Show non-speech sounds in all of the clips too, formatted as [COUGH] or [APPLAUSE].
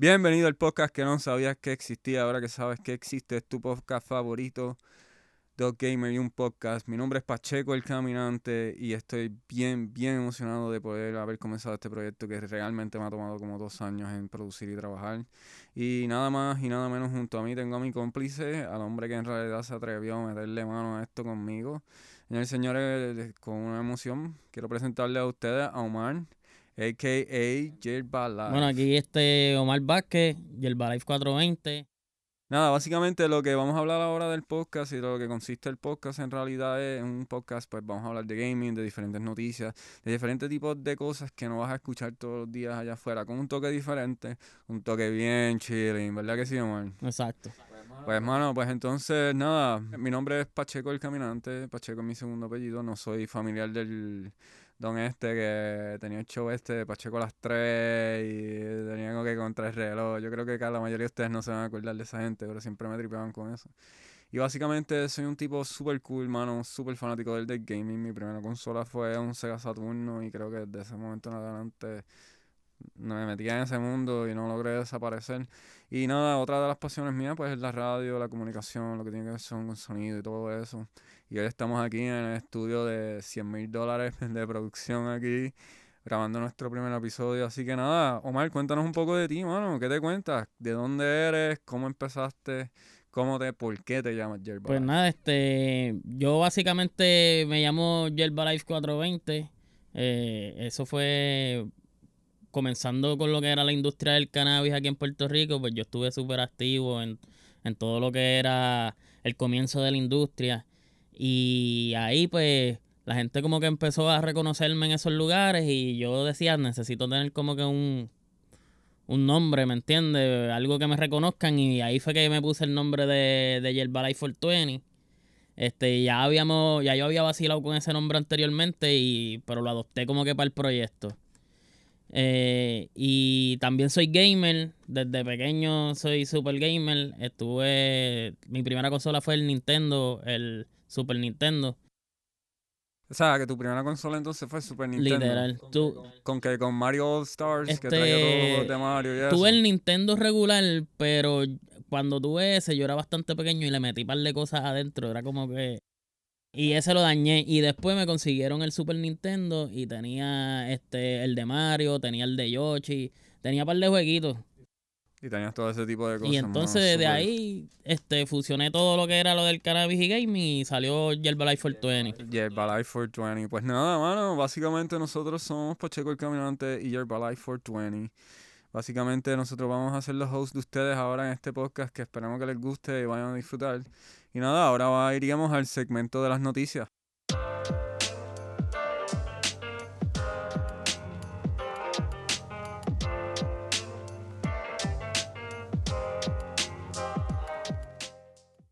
Bienvenido al podcast que no sabías que existía, ahora que sabes que existe, es tu podcast favorito, Dog Gamer y un podcast. Mi nombre es Pacheco el Caminante y estoy bien, bien emocionado de poder haber comenzado este proyecto que realmente me ha tomado como dos años en producir y trabajar. Y nada más y nada menos junto a mí tengo a mi cómplice, al hombre que en realidad se atrevió a meterle mano a esto conmigo. Señores señores, con una emoción, quiero presentarle a ustedes a Omar, a.k.a. Yerbalife. Bueno, aquí este Omar Vázquez, Yerbalife 420. Nada, básicamente lo que vamos a hablar ahora del podcast y de lo que consiste el podcast en realidad es un podcast, pues vamos a hablar de gaming, de diferentes noticias, de diferentes tipos de cosas que no vas a escuchar todos los días allá afuera, con un toque diferente, un toque bien chilling, ¿verdad que sí, Omar? Exacto. Pues, hermano, pues entonces, nada, mi nombre es Pacheco el Caminante, Pacheco es mi segundo apellido, no soy familiar del don este que tenía el show este de Pacheco las 3 y tenía algo que contra el reloj. Yo creo que la mayoría de ustedes no se van a acordar de esa gente, pero siempre me tripeaban con eso. Y básicamente soy un tipo súper cool, mano, súper fanático del, del gaming. Mi primera consola fue un Sega Saturno y creo que desde ese momento en adelante no me metí en ese mundo y no logré desaparecer. Y nada, otra de las pasiones mías pues es la radio, la comunicación, lo que tiene que ver con sonido y todo eso. Y hoy estamos aquí en el estudio de 100 mil dólares [LAUGHS] de producción aquí, grabando nuestro primer episodio. Así que nada, Omar, cuéntanos un poco de ti, mano. ¿Qué te cuentas? ¿De dónde eres? ¿Cómo empezaste? ¿Cómo te, por qué te llamas Yerbalife? Pues nada, este, yo básicamente me llamo Yerbalife 420. Eh, eso fue comenzando con lo que era la industria del cannabis aquí en Puerto Rico, pues yo estuve súper activo en, en todo lo que era el comienzo de la industria. Y ahí pues la gente como que empezó a reconocerme en esos lugares y yo decía, necesito tener como que un, un nombre, ¿me entiendes? Algo que me reconozcan y ahí fue que me puse el nombre de, de Yerbalife 420. Este, ya habíamos, ya yo había vacilado con ese nombre anteriormente y, pero lo adopté como que para el proyecto. Eh, y también soy gamer. Desde pequeño soy super gamer. Estuve. Mi primera consola fue el Nintendo, el Super Nintendo. O sea, que tu primera consola entonces fue Super Nintendo. Literal. Tú, Con que con Mario All Stars, que Este, traía todos los juegos de Mario y eso. tuve el Nintendo regular, pero cuando tuve ese, yo era bastante pequeño y le metí un par de cosas adentro. Era como que. Y ese lo dañé. Y después me consiguieron el Super Nintendo y tenía este el de Mario, tenía el de Yoshi, tenía un par de jueguitos. Y tenías todo ese tipo de cosas. Y mano, entonces de súper- ahí este fusioné todo lo que era lo del cannabis y gaming y salió Yerbalife 420. Yerbalife 420. Pues nada, mano, básicamente nosotros somos Pacheco el Caminante y Yerbalife 420. Básicamente nosotros vamos a ser los hosts de ustedes ahora en este podcast que esperamos que les guste y vayan a disfrutar. Y nada, ahora iríamos al segmento de las noticias.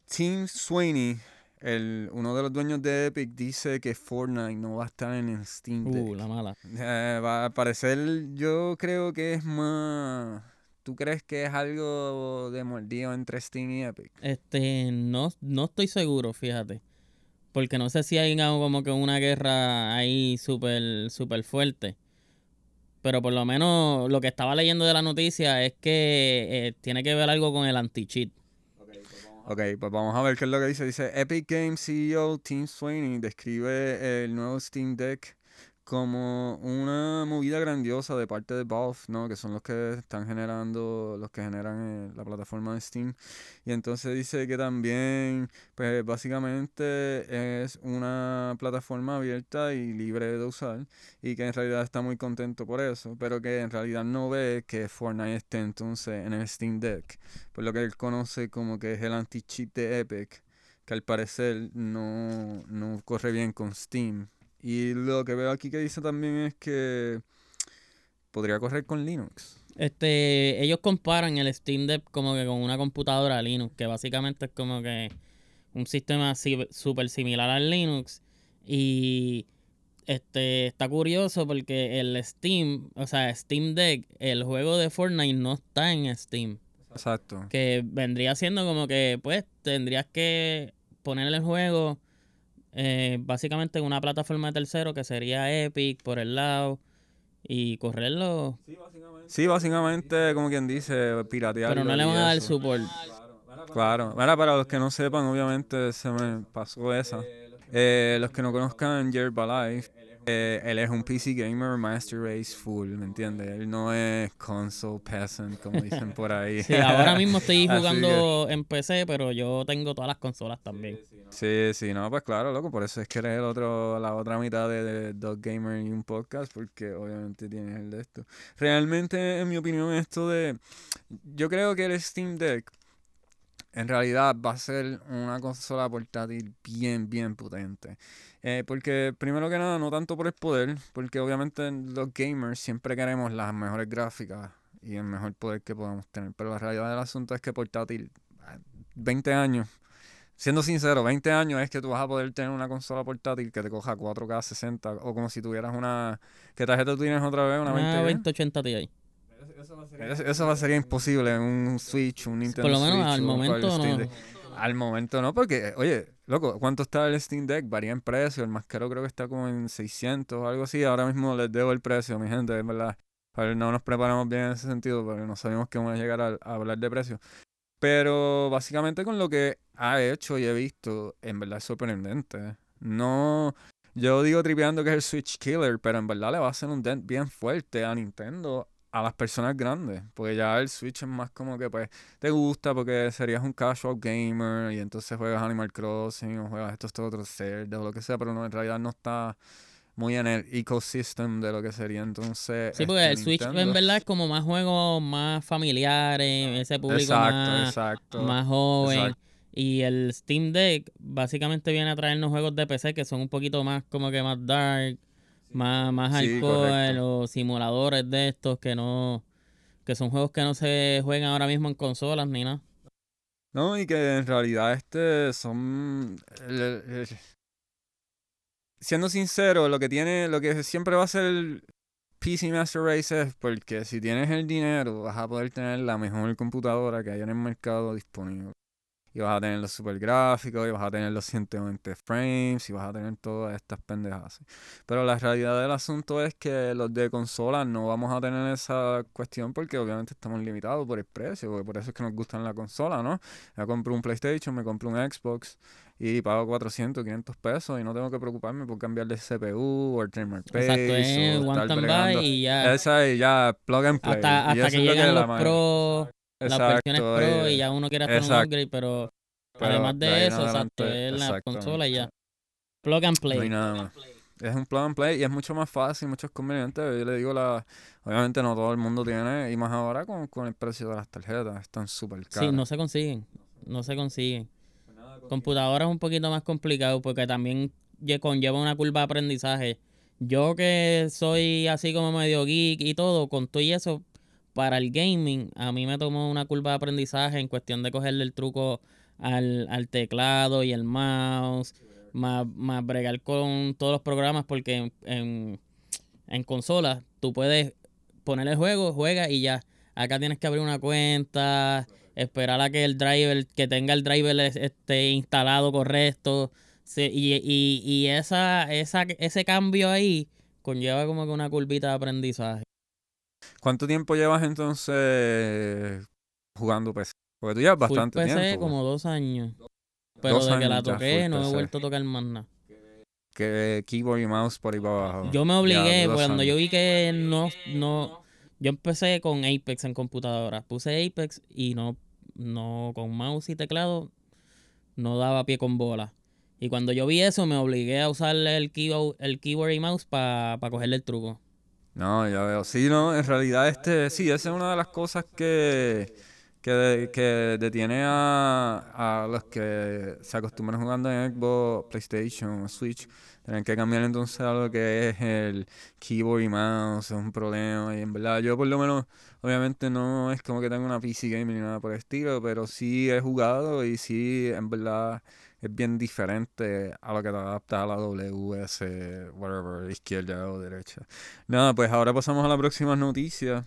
Tim Sweeney, el, uno de los dueños de Epic, dice que Fortnite no va a estar en el Steam Deck. Uh, la mala. Eh, va a parecer, yo creo que es más... ¿Tú crees que es algo de mordido entre Steam y Epic? Este, no, no estoy seguro, fíjate. Porque no sé si hay algo como que una guerra ahí súper, súper fuerte. Pero por lo menos lo que estaba leyendo de la noticia es que eh, tiene que ver algo con el anti-cheat. Ok, pues vamos a ver qué es lo que dice. Dice, Epic Games CEO Tim Sweeney describe el nuevo Steam Deck como una movida grandiosa de parte de Valve, ¿no? Que son los que están generando, los que generan eh, la plataforma de Steam. Y entonces dice que también, pues básicamente es una plataforma abierta y libre de usar. Y que en realidad está muy contento por eso. Pero que en realidad no ve que Fortnite esté entonces en el Steam Deck. Por lo que él conoce como que es el anti-cheat de Epic. Que al parecer no, no corre bien con Steam. Y lo que veo aquí que dice también es que podría correr con Linux. Este, ellos comparan el Steam Deck como que con una computadora Linux, que básicamente es como que un sistema si- súper similar al Linux. Y este está curioso porque el Steam, o sea, Steam Deck, el juego de Fortnite no está en Steam. Exacto. Que vendría siendo como que, pues, tendrías que poner el juego eh, básicamente en una plataforma de tercero que sería Epic por el lado. y correrlo. Sí, básicamente, como quien dice, piratear. Pero no le van a dar support. Claro, Ahora, para los que no sepan, obviamente se me pasó esa. Eh, los que no conozcan Yerba Life, eh, él es un PC gamer master race full, ¿me entiendes? Él no es console peasant, como dicen por ahí. [LAUGHS] Sí, ahora mismo estoy [LAUGHS] jugando en PC, pero yo tengo todas las consolas también. Sí, sí, no, pues claro, loco, por eso es que eres el otro, la otra mitad de, Dog Gamer y un podcast, porque obviamente tienes el de esto. Realmente, en mi opinión, esto de... Yo creo que el Steam Deck en realidad va a ser una consola portátil bien, bien potente. Eh, porque primero que nada, no tanto por el poder, porque obviamente los gamers siempre queremos las mejores gráficas y el mejor poder que podamos tener. Pero la realidad del asunto es que portátil, 20 años, siendo sincero, 20 años es que tú vas a poder tener una consola portátil que te coja 4K 60 o como si tuvieras una... ¿Qué tarjeta tú tienes otra vez? Una, 2080 Ti. Eso, va a ser imposible en un Switch, un Nintendo Por lo menos al momento no. Al momento no, porque, oye, loco, ¿cuánto está el Steam Deck? Varía en precio. El más caro creo que está como en 600 o algo así. Ahora mismo les debo el precio, mi gente, es verdad. no nos preparamos bien en ese sentido, porque no sabemos que vamos a llegar a, hablar de precio. Pero básicamente con lo que ha hecho y he visto, en verdad es sorprendente. No, yo digo tripeando que es el Switch Killer, pero en verdad le va a hacer un dent bien fuerte a Nintendo a las personas grandes, porque ya el Switch es más como que pues te gusta porque serías un casual gamer y entonces juegas Animal Crossing o juegas estos otros cerdos o lo que sea, pero no, en realidad no está muy en el ecosystem de lo que sería entonces. Sí, porque el Switch en verdad es como más juegos más familiares, ese público más, más joven. Y el Steam Deck básicamente viene a traernos juegos de PC que son un poquito más como que más dark más, más alcohol o simuladores de estos que no que son juegos que no se juegan ahora mismo en consolas ni nada. No, y que en realidad este son siendo sincero, lo que tiene, lo que siempre va a ser PC Master Race es porque si tienes el dinero vas a poder tener la mejor computadora que haya en el mercado disponible y vas a tener los super gráficos, y vas a tener los 120 frames, y vas a tener todas estas pendejas. Pero la realidad del asunto es que los de consolas no vamos a tener esa cuestión porque obviamente estamos limitados por el precio, porque por eso es que nos gustan la consola, ¿no? Ya compro un PlayStation, me compro un Xbox y pago 400, 500 pesos y no tengo que preocuparme por cambiar de CPU o el timer pace Exacto, o estar y ya. Esa y ya plug and play. Hasta, hasta que llegan los Pro las versiones Pro y ya uno quiere hacer un upgrade, pero, además de, eso, exacto, es la consola y ya. Plug and play. No hay nada más. Es un plug and play y es mucho más fácil, mucho conveniente. Yo le digo, la obviamente no todo el mundo tiene, y más ahora con, con el precio de las tarjetas, están súper caras. Sí, no se consiguen, no se consiguen. Computadora es un poquito más complicado porque también conlleva una curva de aprendizaje. Yo que soy así como medio geek y todo, con todo y eso, para el gaming, a mí me tomó una curva de aprendizaje en cuestión de cogerle el truco al, teclado y el mouse, más, más, bregar con todos los programas, porque en, en, consolas tú puedes poner el juego, juega y ya. Acá tienes que abrir una cuenta, esperar a que el driver, que tenga el driver esté instalado correcto. y, y, y esa, esa, ese cambio ahí conlleva como que una curvita de aprendizaje. ¿Cuánto tiempo llevas entonces jugando PC? Porque tú llevas bastante PC tiempo. como dos años. Pero de que la toqué no he vuelto a tocar más nada. Que keyboard y mouse por ahí para abajo. Yo me obligué, cuando yo vi que no, no... Yo empecé con Apex en computadora. Puse Apex y no, no con mouse y teclado no daba pie con bola. Y cuando yo vi eso, me obligué a usar el keyboard, el keyboard y mouse para cogerle el truco. No, ya veo. Sí, no, en realidad este, sí, esa es una de las cosas que, que, que detiene a, a los que se acostumbran jugando en Xbox, PlayStation, Switch. Tienen que cambiar entonces a lo que es el keyboard y mouse, es un problema. Y en verdad, yo por lo menos, obviamente no es como que tenga una PC gaming ni nada por el estilo, pero sí he jugado y sí, en verdad es bien diferente a lo que te adapta a la WS, whatever, izquierda o derecha. Nada, pues ahora pasamos a la próxima noticia.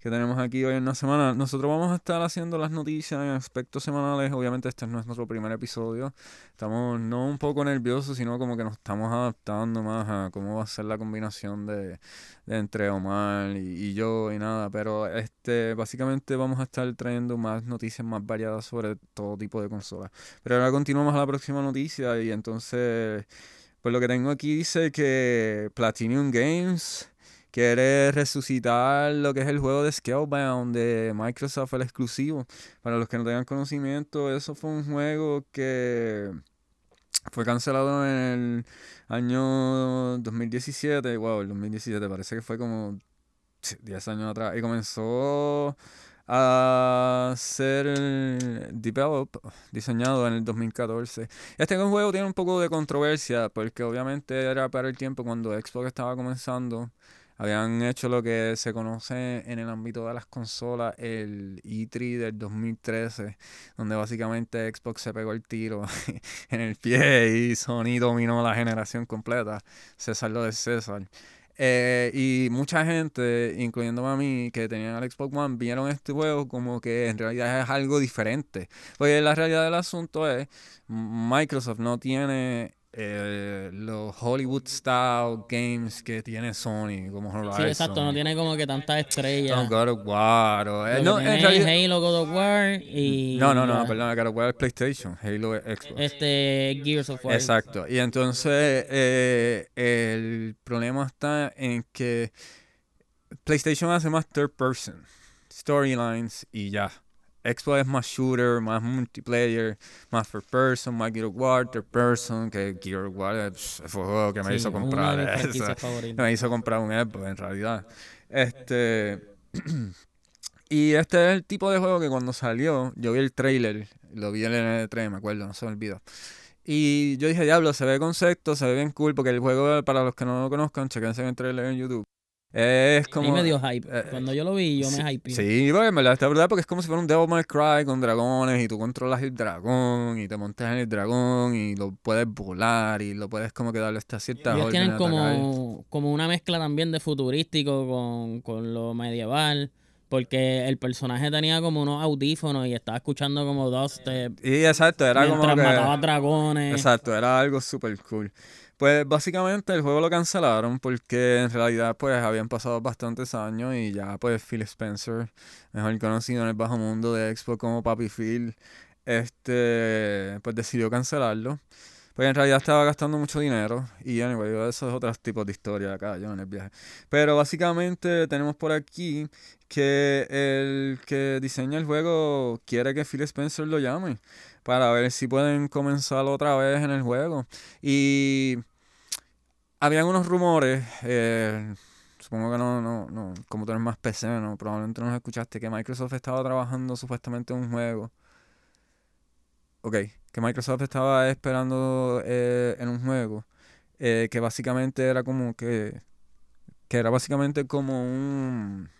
Que tenemos aquí hoy en la semana. Nosotros vamos a estar haciendo las noticias en aspectos semanales. Obviamente este no es nuestro primer episodio. Estamos no un poco nerviosos, sino como que nos estamos adaptando más a cómo va a ser la combinación de, de entre Omar y, y yo y nada. Pero este básicamente vamos a estar trayendo más noticias más variadas sobre todo tipo de consolas. Pero ahora continuamos a la próxima noticia y entonces... Pues lo que tengo aquí dice que Platinum Games quiere resucitar lo que es el juego de Scalebound de Microsoft, el exclusivo. Para los que no tengan conocimiento, eso fue un juego que fue cancelado en el año 2017. Wow, el 2017 parece que fue como 10 años atrás. Y comenzó a ser developed, diseñado en el 2014. Este juego tiene un poco de controversia porque obviamente era para el tiempo cuando Xbox estaba comenzando. Habían hecho lo que se conoce en el ámbito de las consolas, el E3 del 2013, donde básicamente Xbox se pegó el tiro [LAUGHS] en el pie y Sony dominó la generación completa. César lo de César. Eh, y mucha gente, incluyéndome a mí, que tenían el Xbox One, vieron este juego como que en realidad es algo diferente. Porque la realidad del asunto es, Microsoft no tiene eh, los Hollywood style games que tiene Sony como Horizon. Sí, exacto, no tiene como que tantas estrellas. No, God of War. o- eh, no, en realidad- Halo, God of War y... no, no, no, perdón, God of War es PlayStation, Halo es Xbox. Este, Gears of War. Exacto. Y entonces eh, el problema está en que PlayStation hace más third person, storylines y ya. Xbox es más shooter, más multiplayer, más first person, más Gear of War, third person, que Gear of War fue un juego que me Sí, hizo comprar eso. [LAUGHS] Me hizo comprar un Xbox en realidad. Este [CLEARS THROAT] y este es el tipo de juego que cuando salió, yo vi el trailer, lo vi en el N3, me acuerdo, no se me olvidó. Y yo dije, diablo, se ve concepto, se ve bien cool, porque el juego, para los que no lo conozcan, chequense el trailer en YouTube. Es como... Ahí me dio hype. eh, Cuando yo lo vi, yo me hypeé. Sí, porque en verdad está verdad porque es como si fuera un Devil May Cry con dragones y tú controlas el dragón y te montas en el dragón y lo puedes volar y lo puedes como que darle esta cierta Ellos tienen como, como una mezcla también de futurístico con, con lo medieval. Porque el personaje tenía como unos audífonos y estaba escuchando como dubstep Y exacto, era como mientras que... mataba dragones. Exacto, era algo súper cool. Pues básicamente el juego lo cancelaron porque en realidad pues habían pasado bastantes años y ya pues Phil Spencer, mejor conocido en el bajo mundo de Xbox como Papi Phil, este pues decidió cancelarlo. Porque en realidad estaba gastando mucho dinero y anyway, eso es otro tipo de historia acá, yo en el viaje. Pero básicamente tenemos por aquí que el que diseña el juego quiere que Phil Spencer lo llame para ver si pueden comenzar otra vez en el juego. Y habían unos rumores, eh, supongo que no, no, no, como tú eres más PC, ¿no? probablemente no escuchaste, que Microsoft estaba trabajando supuestamente en un juego. Ok, que Microsoft estaba esperando eh, en un juego eh, que básicamente era como que, que era básicamente como un,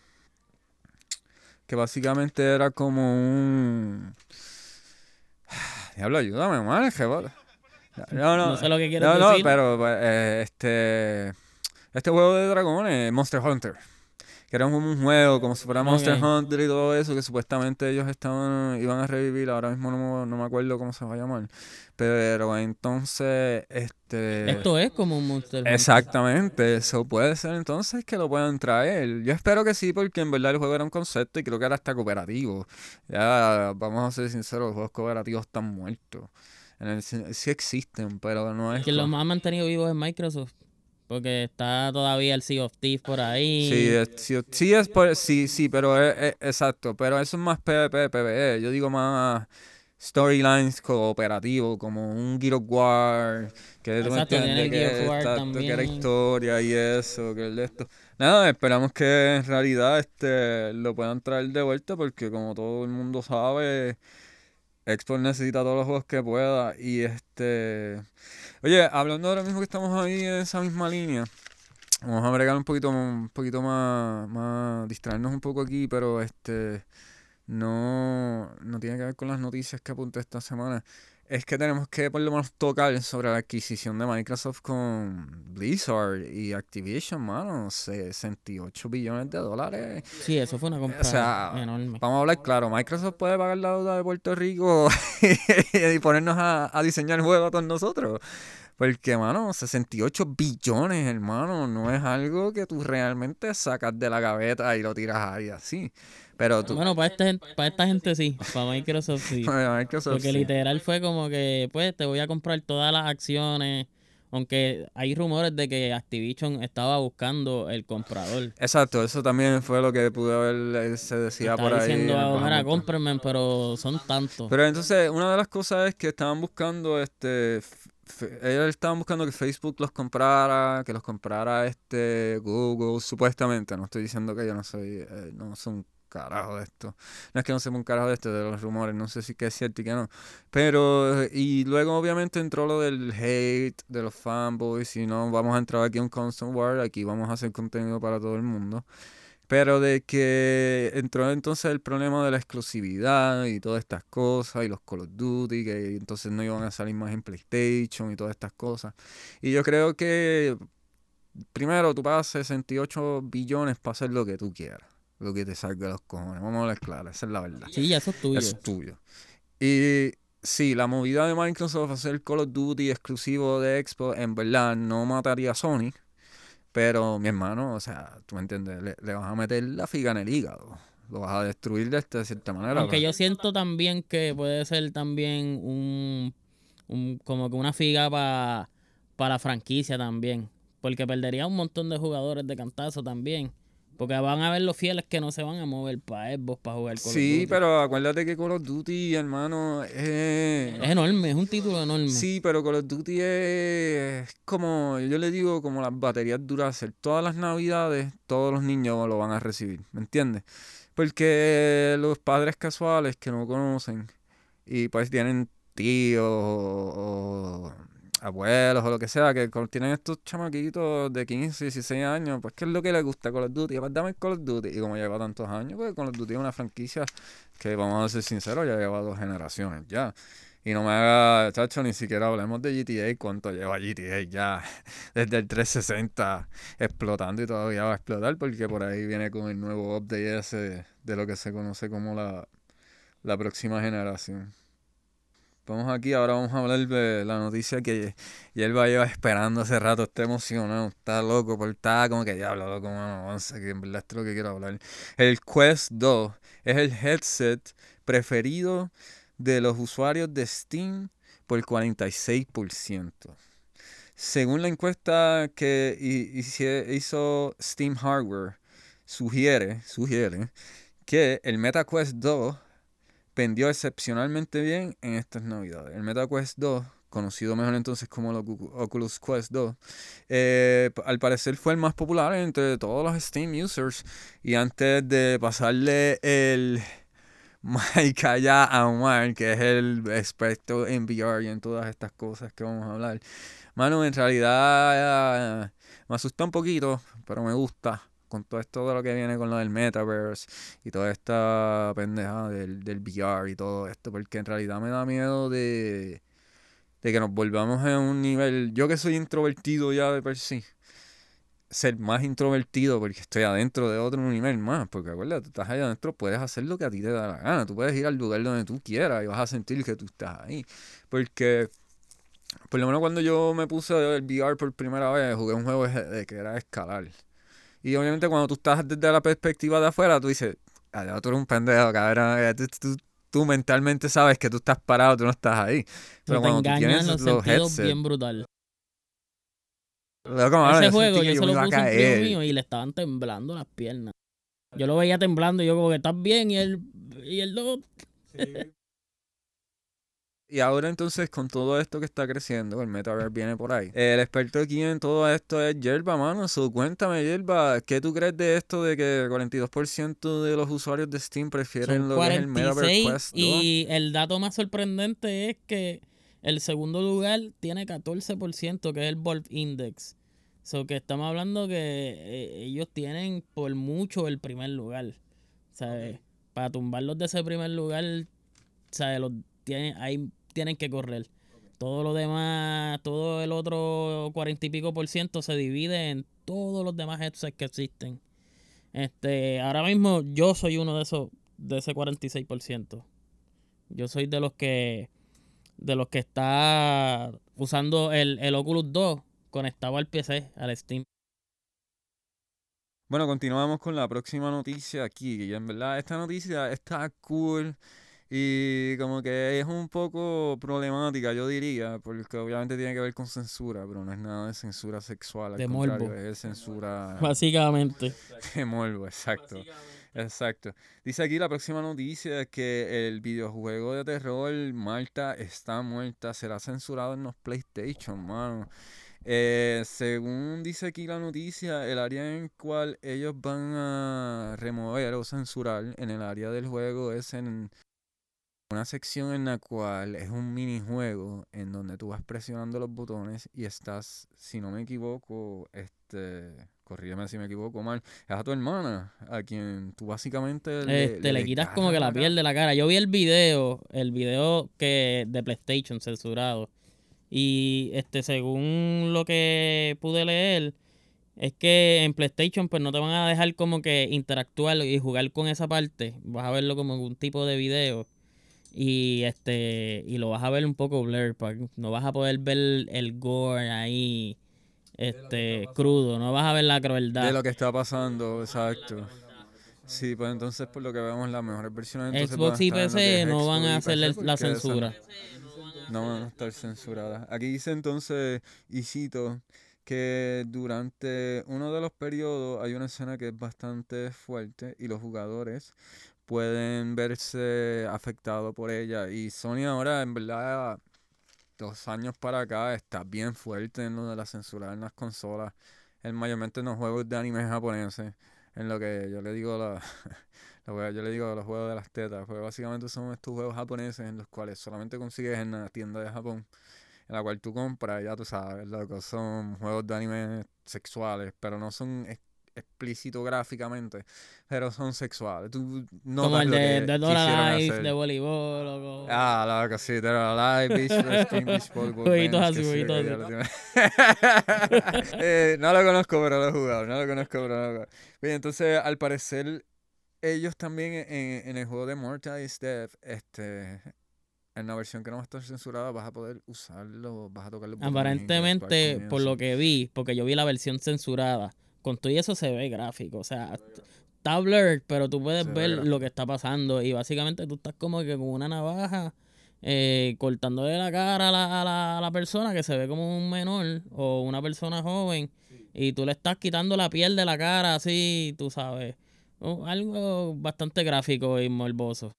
que básicamente era como un, [SIGHS] diablo, ayúdame, mal, No, no, No sé lo que quieres no, no, decir. pero eh, este, este juego de dragones, Monster Hunter, que era como un juego, como si fuera Monster. Hunter y todo eso, que supuestamente ellos estaban, iban a revivir, ahora mismo no, me- no me acuerdo cómo se va a llamar, pero entonces, este... Esto es como un Monster Hunter. Exactamente, eso puede ser entonces que lo puedan traer. Yo espero que sí, porque en verdad el juego era un concepto y creo que era hasta cooperativo. Ya, vamos a ser sinceros, los juegos cooperativos están muertos. En el, sí existen, pero no es... Quien los más mantenido vivos es Microsoft. Porque está todavía el Sea of Thieves por ahí. Sí, es, sí, sí, es por- sí, sí, pero es, es- exacto, pero eso es más PvP, PvE. Yo digo más storylines cooperativo, como un Gear of War, que Exacto, tiene el que, Gear of War exacto, que era historia y eso, que el de esto. Nada, esperamos que en realidad este lo puedan traer de vuelta porque como todo el mundo sabe, Xbox necesita todos los juegos que pueda y este... Oye, hablando ahora mismo que estamos ahí en esa misma línea, vamos a bregar un poquito, un poquito más, más, distraernos un poco aquí, pero este no, no tiene que ver con las noticias que apunté esta semana. Es que tenemos que por lo menos tocar sobre la adquisición de Microsoft con Blizzard y Activision, mano. 68 billones de dólares. Sí, eso fue una compra O sea, enorme. Vamos a hablar claro, Microsoft puede pagar la deuda de Puerto Rico [LAUGHS] y ponernos a, a diseñar juegos con nosotros. Porque, mano, 68 billones, hermano, no es algo que tú realmente sacas de la gaveta y lo tiras ahí así. Pero tú... Bueno, para esta, gente, para esta gente sí, para Microsoft sí. [LAUGHS] Microsoft Porque sí. literal fue como que, pues, te voy a comprar todas las acciones. Aunque hay rumores de que Activision estaba buscando el comprador. Exacto, eso también fue lo que pude ver, eh, se decía por ahí. diciendo, "Ah, bajamiento. cómprenme, pero son tantos. Pero entonces, una de las cosas es que estaban buscando, este, ellos estaban buscando que Facebook los comprara, que los comprara este Google, supuestamente. No estoy diciendo que yo no soy, eh, no soy un carajo de esto. No es que no sea un carajo de esto, de los rumores, no sé si que es cierto y que no. Pero, y luego obviamente entró lo del hate, de los fanboys, y no vamos a entrar aquí un constant war, aquí vamos a hacer contenido para todo el mundo. Pero de que entró entonces el problema de la exclusividad y todas estas cosas, y los Call of Duty, que entonces no iban a salir más en PlayStation y todas estas cosas. Y yo creo que, primero, tú pagas 68 billones para hacer lo que tú quieras, lo que te salga de los cojones. Vamos a hablar claro, esa es la verdad. Sí, eso es tuyo. Eso es tuyo. Y sí, la movida de Microsoft a hacer Call of Duty exclusivo de Xbox, en verdad no mataría a Sony. Pero mi hermano, o sea, tú me entiendes, le, le vas a meter la figa en el hígado. Lo vas a destruir de, esta, de cierta manera. Aunque yo siento también que puede ser también un, un como que una figa para la franquicia también. Porque perdería un montón de jugadores de cantazo también. Porque van a ver los fieles que no se van a mover para Xbox para jugar Call of Sí, Duty. pero acuérdate que Call of Duty, hermano, es... Es enorme, es un título enorme. Sí, pero Call of Duty es como, yo le digo, como las baterías Duracell. Todas las navidades, todos los niños lo van a recibir, ¿me entiendes? Porque los padres casuales que no conocen y pues tienen tíos o, o abuelos o lo que sea, que tienen estos chamaquitos de 15, 16 años, pues ¿qué es lo que les gusta Call of Duty? Pues dame Call of Duty. Y como lleva tantos años, pues Call of Duty es una franquicia que, vamos a ser sinceros, ya lleva dos generaciones ya. Y no me haga, chacho, ni siquiera hablemos de GTA, cuánto lleva GTA ya [LAUGHS] desde el 360 explotando y todavía va a explotar porque por ahí viene con el nuevo update ese de lo que se conoce como la, la próxima generación. Vamos aquí, ahora vamos a hablar de la noticia que Yerba lleva esperando hace rato, está emocionado, está loco, por está como que diablo, loco, mano, que en verdad esto es lo que quiero hablar. El Quest 2 es el headset preferido de los usuarios de Steam por 46%. Según la encuesta que hizo Steam Hardware, sugiere, sugiere que el MetaQuest 2 vendió excepcionalmente bien en estas navidades. El MetaQuest 2, conocido mejor entonces como el Ocu- Oculus Quest 2, eh, al parecer fue el más popular entre todos los Steam users. Y antes de pasarle el [LAUGHS] mic allá a Omar, que es el experto en VR y en todas estas cosas que vamos a hablar, mano, en realidad eh, me asusta un poquito, pero me gusta con todo esto de lo que viene con lo del metaverse y toda esta pendeja del, del VR y todo esto, porque en realidad me da miedo de, de que nos volvamos a un nivel, yo que soy introvertido ya de per sí, ser más introvertido porque estoy adentro de otro nivel más, porque acuérdate, tú estás ahí adentro, puedes hacer lo que a ti te da la gana, tú puedes ir al lugar donde tú quieras y vas a sentir que tú estás ahí, porque por lo menos cuando yo me puse el VR por primera vez, jugué un juego que era escalar. Y obviamente cuando tú estás desde la perspectiva de afuera, tú dices, "Ah, tú eres un pendejo, cabrón. eh, Tú, tú- tú mentalmente sabes que tú estás parado, tú no estás ahí. Pero Pero te cuando tú tienes los los sentidos headsets, bien brutal. loco, mano, Ese yo juego yo que se lo a puse a un caer. mío y le estaban temblando las piernas. Yo lo veía temblando y yo como que estás bien y él, y él no. Y ahora entonces con todo esto que está creciendo, el metaverse viene por ahí. El experto aquí en todo esto es Yerba, mano. So, cuéntame, Yerba, ¿qué tú crees de esto de que 42% de los usuarios de Steam prefieren Son lo que es el Metaverse 46 Quest 2? y el dato más sorprendente es que el segundo lugar tiene 14%, que es el Valve Index. So que estamos hablando que eh, ellos tienen por mucho el primer lugar. ¿sabes? Para tumbarlos de ese primer lugar, ¿sabes? Los tiene, hay tienen que correr. Todo lo demás, todo el otro cuarenta y pico por ciento se divide en todos los demás headsets que existen. Este, ahora mismo yo soy uno de esos, de ese 46%. Yo soy de los que, de los que está usando el, el Oculus 2 conectado al PC, al Steam. Bueno, continuamos con la próxima noticia aquí. Y en verdad, esta noticia está cool y como que es un poco problemática, yo diría, porque obviamente tiene que ver con censura, pero no es nada de censura sexual, al De morbo. es censura [LAUGHS] Básicamente. [LAUGHS] de morbo, exacto. Exacto. Dice aquí la próxima noticia que el videojuego de terror Malta está muerta, será censurado en los PlayStation, mano. Eh, según dice aquí la noticia, el área en cual ellos van a remover o censurar en el área del juego es en una sección en la cual es un minijuego en donde tú vas presionando los botones y estás, si no me equivoco, este, corrígeme si me equivoco mal, es a tu hermana, a quien tú básicamente Este, le, quitas como que la piel de la cara. Yo vi el video, el video que de PlayStation censurado. Y este, según lo que pude leer, es que en PlayStation pues no te van a dejar como que interactuar y jugar con esa parte. Vas a verlo como un tipo de video. Y este, y lo vas a ver un poco blur, no vas a poder ver el gore ahí este crudo, no vas a ver la crueldad. De lo que está pasando, exacto. Sí, pues entonces por lo que vemos las mejores versiones a Xbox y PC no van a PC la censura. No van a estar censuradas. Aquí dice entonces, y cito, que durante uno de los periodos hay una escena que es bastante fuerte y los jugadores pueden verse afectados por ella. Y Sony ahora, en verdad, dos años para acá, está bien fuerte en lo de la censura en las consolas, en mayormente en los juegos de anime japoneses, en lo que yo le digo la, [LAUGHS] la yo le digo los juegos de las tetas, pues básicamente son estos juegos japoneses en los cuales solamente consigues en la tienda de Japón, en la cual tú compras, ya tú sabes, loco, son juegos de anime sexuales, pero no son ex- explícitos gráficamente, pero son sexuales. Tú notas como el de, que de Dora Life, hacer. de voleibol, loco. Ah, loco, sí, Dead or Alive, Beach [LAUGHS] Beach Volleyball Jueguitos así, que sí, jueguitos que así. [LAUGHS] Eh, no lo conozco, pero lo he jugado. No lo conozco, pero lo he jugado. Bien, entonces, al parecer, ellos también en, en el juego de Mortal is Death, este, en la versión que no va a estar censurada, vas a poder usarlo, vas a tocar los botones Aparentemente, por lo que vi, porque yo vi la versión censurada, con todo y eso se ve gráfico. O sea, está blurred, pero tú puedes Se ver lo que está pasando. Y básicamente tú estás como que con una navaja eh, cortándole la cara a la, a, la, a la persona que se ve como un menor o una persona joven. Y tú le estás quitando la piel de la cara así, tú sabes. Oh, Algo bastante gráfico y morboso.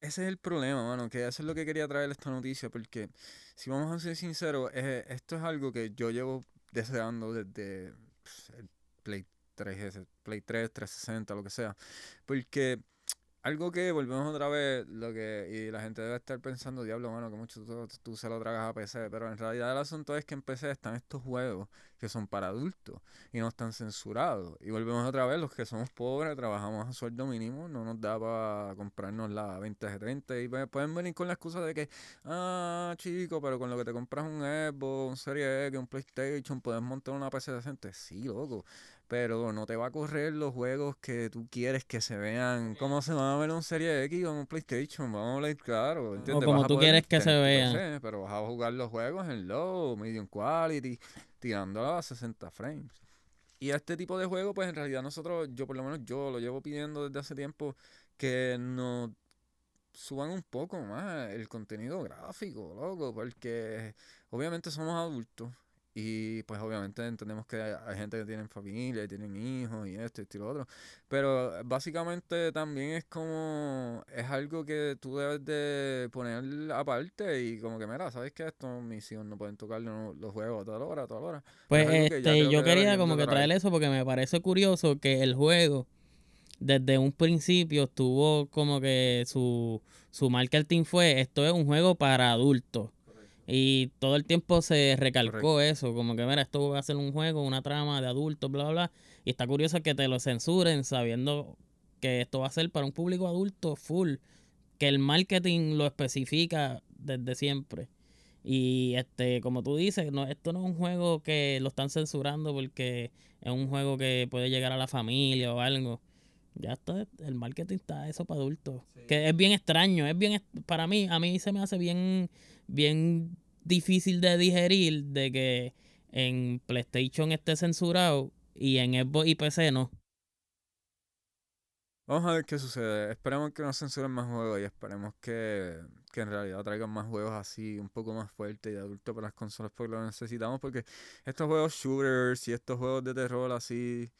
Ese es el problema, mano, que eso es lo que quería traer esta noticia, porque si vamos a ser sinceros, eh, esto es algo que yo llevo deseando desde pues, el Play 3, ese, Play 3, 360, lo que sea, porque algo que volvemos otra vez, lo que, y la gente debe estar pensando, diablo, mano, que mucho tú, tú se lo tragas a PC, pero en realidad el asunto es que en PC están estos juegos que son para adultos y no están censurados. Y volvemos otra vez, los que somos pobres, trabajamos a sueldo mínimo, no nos da para comprarnos la 2070 y pueden venir con la excusa de que, ah, chico, pero con lo que te compras un Xbox, un Serie X, un PlayStation, puedes montar una PC decente. Sí, loco, pero no te va a correr los juegos que tú quieres que se vean. ¿Cómo se van a ver en Serie X o en un PlayStation? Vamos a hablar claro, ¿entiendes? como Vas a tú quieres que se vean. PC, pero vas a jugar los juegos en low, medium quality, tirando a 60 frames. Y este tipo de juego, pues en realidad nosotros, yo por lo menos yo lo llevo pidiendo desde hace tiempo que nos suban un poco más el contenido gráfico, loco, porque obviamente somos adultos y pues obviamente entendemos que hay, hay gente que tiene familia y tienen hijos y esto y esto y lo otro, pero básicamente también es como, es algo que tú debes de poner aparte y como que mira, ¿sabes qué? Esto mis hijos no pueden tocar los, los juegos a tal hora, a tal hora. Pues es que este, yo que quería como que traer. traer eso porque me parece curioso que el juego desde un principio tuvo como que su, su marketing fue esto es un juego para adultos. Y todo el tiempo se recalcó Correcto. eso, como que mira, esto va a ser un juego, una trama de adultos, bla, bla, bla. Y está curioso que te lo censuren sabiendo que esto va a ser para un público adulto full. que el marketing lo especifica desde siempre. Y este, como tú dices, no, esto no es un juego que lo están censurando porque es un juego que puede llegar a la familia o algo. Ya está, el marketing está eso para adultos. Que es bien extraño, es bien, para mí, a mí se me hace bien, bien difícil de digerir de que en PlayStation esté censurado y en Xbox y PC no. Vamos a ver qué sucede. Esperemos que no censuren más juegos y esperemos que, que en realidad traigan más juegos así, un poco más fuertes y de adulto para las consolas porque lo necesitamos. Porque estos juegos shooters y estos juegos de terror así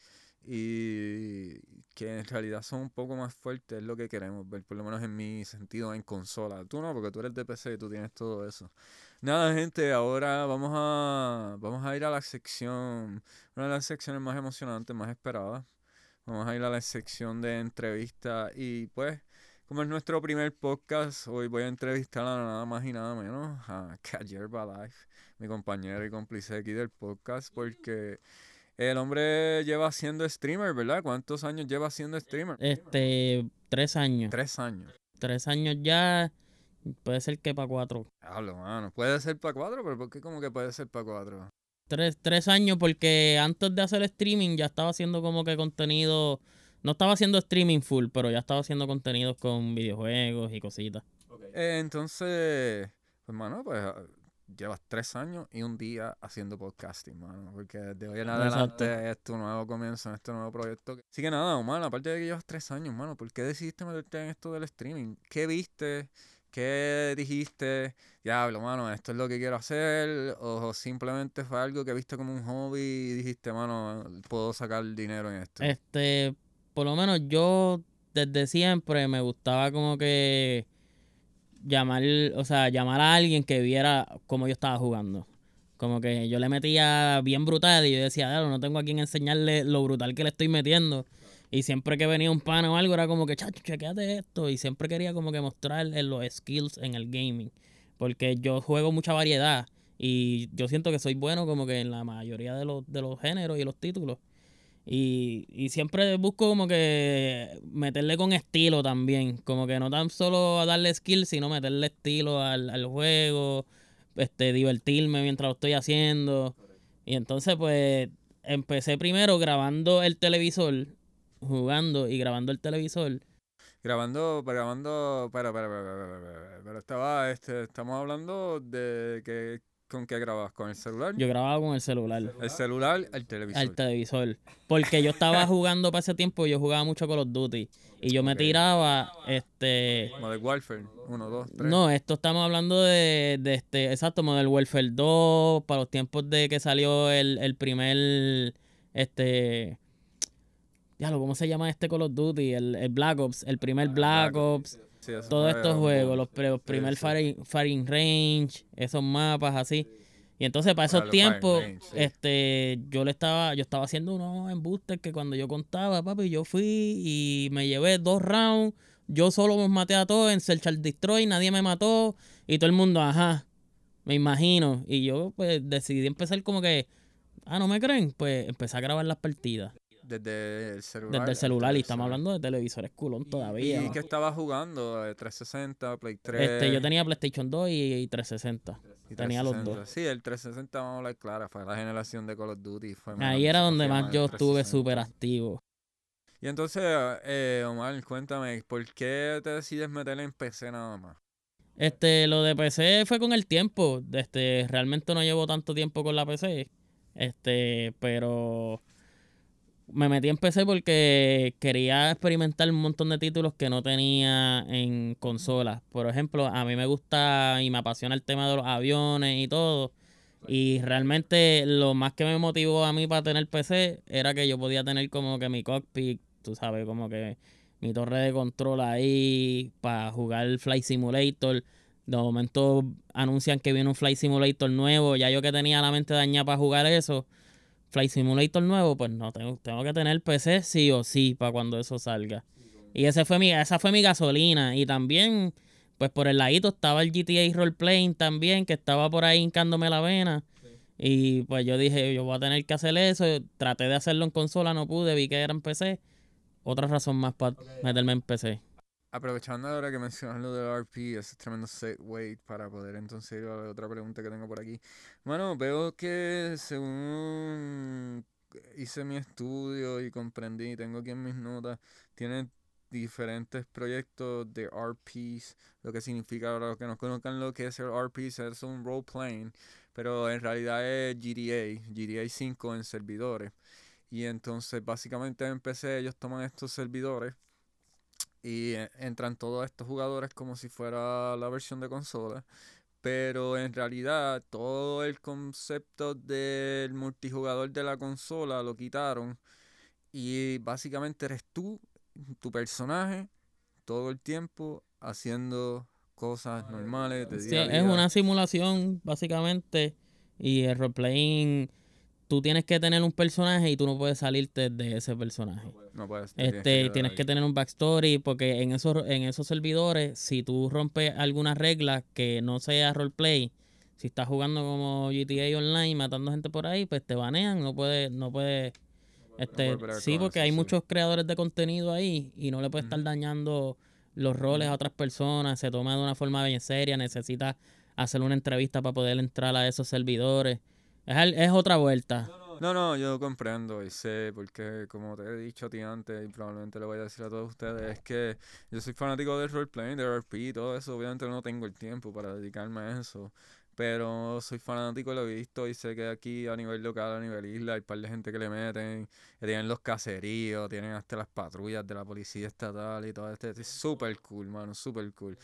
y que en realidad son un poco más fuertes es lo que queremos ver, por lo menos en mi sentido en consola. Tú no, porque tú eres de PC y tú tienes todo eso. Nada, gente, ahora vamos a vamos a ir a la sección, una de las secciones más emocionantes, más esperadas. Vamos a ir a la sección de entrevista y pues, como es nuestro primer podcast, hoy voy a entrevistar a nada más y nada menos a Kajerba Life, mi compañero y cómplice aquí del podcast, porque el hombre lleva siendo streamer, ¿verdad? ¿Cuántos años lleva siendo streamer? Este, tres años. Tres años. Tres años ya, puede ser que para cuatro. Hablo, mano. Puede ser para cuatro, pero ¿por qué como que puede ser para cuatro? Tres, tres años porque antes de hacer streaming ya estaba haciendo como que contenido, no estaba haciendo streaming full, pero ya estaba haciendo contenidos con videojuegos y cositas. Eh, entonces, pues mano, pues llevas tres años y un día haciendo podcasting, mano, porque de hoy en adelante es tu nuevo comienzo en este nuevo proyecto. Así que nada, mano, aparte de que llevas tres años, mano, ¿por qué decidiste meterte en esto del streaming? ¿Qué viste? ¿Qué dijiste? Diablo, mano, esto es lo que quiero hacer. O simplemente fue algo que viste como un hobby y dijiste, mano, puedo sacar dinero en esto. Este, por lo menos yo desde siempre me gustaba como que llamar, o sea, llamar a alguien que viera cómo yo estaba jugando. Como que yo le metía bien brutal y yo decía, no tengo a quien enseñarle lo brutal que le estoy metiendo. Y siempre que venía un pan o algo era como que, chacho, chequeate esto. Y siempre quería como que mostrar los skills en el gaming. Porque yo juego mucha variedad. Y yo siento que soy bueno como que en la mayoría de los, de los géneros y los títulos. Y, y siempre busco como que meterle con estilo también. Como que no tan solo a darle skills, sino meterle estilo al, al juego. Este, divertirme mientras lo estoy haciendo. Y entonces pues empecé primero grabando el televisor jugando y grabando el televisor. Grabando, grabando, para, para, para, para, pero estaba, este, estamos hablando de que, ¿con qué grababas? ¿Con el celular? Yo grababa con el celular. El celular, el televisor. El televisor. Porque yo estaba jugando para ese tiempo, yo jugaba mucho Call of Duty. Y yo me tiraba, este... Modern Warfare, 1, 2, 3. No, esto estamos hablando de, de este, exacto, Modern Warfare 2, para los tiempos de que salió el, el primer, este lo ¿cómo se llama este Call of Duty? El, Black Ops, el primer ah, Black Ops. Todos estos juegos, los, primer Firing, Range, esos mapas así. Y entonces para esos tiempos, este, yo le estaba, yo estaba haciendo unos embustes que cuando yo contaba, papi, yo fui y me llevé dos rounds, yo solo me maté a todos en Search and Destroy, nadie me mató, y todo el mundo, ajá, me imagino. Y yo pues decidí empezar como que, ah, ¿no me creen? Pues empecé a grabar las partidas. Desde el celular. Desde el celular, y estamos hablando de televisores culón todavía. ¿Y qué estaba jugando? 360, Play 3. Este, yo tenía PlayStation 2 y, 360. tenía los dos. Sí, el 360, vamos a hablar clara, fue la generación de Call of Duty. Ahí era donde más yo estuve súper activo. Y entonces, eh, Omar, cuéntame, ¿por qué te decides meter en PC nada más? Este, lo de PC fue con el tiempo. Este, realmente no llevo tanto tiempo con la PC. Este, pero me metí en PC porque quería experimentar un montón de títulos que no tenía en consolas. Por ejemplo, a mí me gusta y me apasiona el tema de los aviones y todo. Y realmente lo más que me motivó a mí para tener PC era que yo podía tener como que mi cockpit, tú sabes, como que mi torre de control ahí para jugar Flight Simulator. De momento anuncian que viene un Flight Simulator nuevo. Ya yo que tenía la mente dañada para jugar eso Flight Simulator nuevo, pues no, tengo, tengo que tener PC sí o sí para cuando eso salga. Y ese fue mi, esa fue mi gasolina. Y también, pues por el ladito estaba el GTA Roleplaying también, que estaba por ahí hincándome la vena. Y pues yo dije, yo voy a tener que hacer eso. Traté de hacerlo en consola, no pude, vi que era en PC. Otra razón más para meterme en PC. Aprovechando ahora que [LAUGHS] mencionas lo del RP, ese es tremendo segue para poder entonces ir a la otra pregunta que tengo por aquí. Bueno, veo que según hice mi estudio y comprendí, tengo aquí en mis notas, tiene diferentes proyectos de RPs, lo que significa ahora los que no conozcan lo que es el RPs, es un role playing, pero en realidad es GTA, GTA 5 en servidores. Y entonces básicamente en PC ellos toman estos servidores y eh, entran todos estos jugadores como si fuera la versión de consola. Pero en realidad todo el concepto del multijugador de la consola lo quitaron. Y básicamente eres tú, tu personaje, todo el tiempo haciendo cosas normales. De Sí, día a es una simulación, básicamente. Y el roleplaying, tú tienes que tener un personaje y tú no puedes salirte de ese personaje. No puedes. te tienes Este, quedar tienes que tener un backstory porque en esos, en esos servidores, si tú rompes alguna regla que no sea roleplay, si estás jugando como GTA Online, matando gente por ahí, pues te banean, no puedes, no puedes, este, bregar sí, porque eso, hay sí. muchos creadores de contenido ahí y no le puedes estar dañando los roles a otras personas, se toma de una forma bien seria, necesita hacer una entrevista para poder entrar a esos servidores. Es, es otra vuelta. No, no, yo comprendo y sé, porque como te he dicho a ti antes, y probablemente le voy a decir a todos ustedes, es que yo soy fanático del roleplaying, de RP y todo eso, obviamente no tengo el tiempo para dedicarme a eso, pero soy fanático, lo he visto y sé que aquí a nivel local, a nivel isla, hay un par de gente que le meten, que tienen los caseríos, tienen hasta las patrullas de la policía estatal y todo este, es súper cool, mano, súper cool.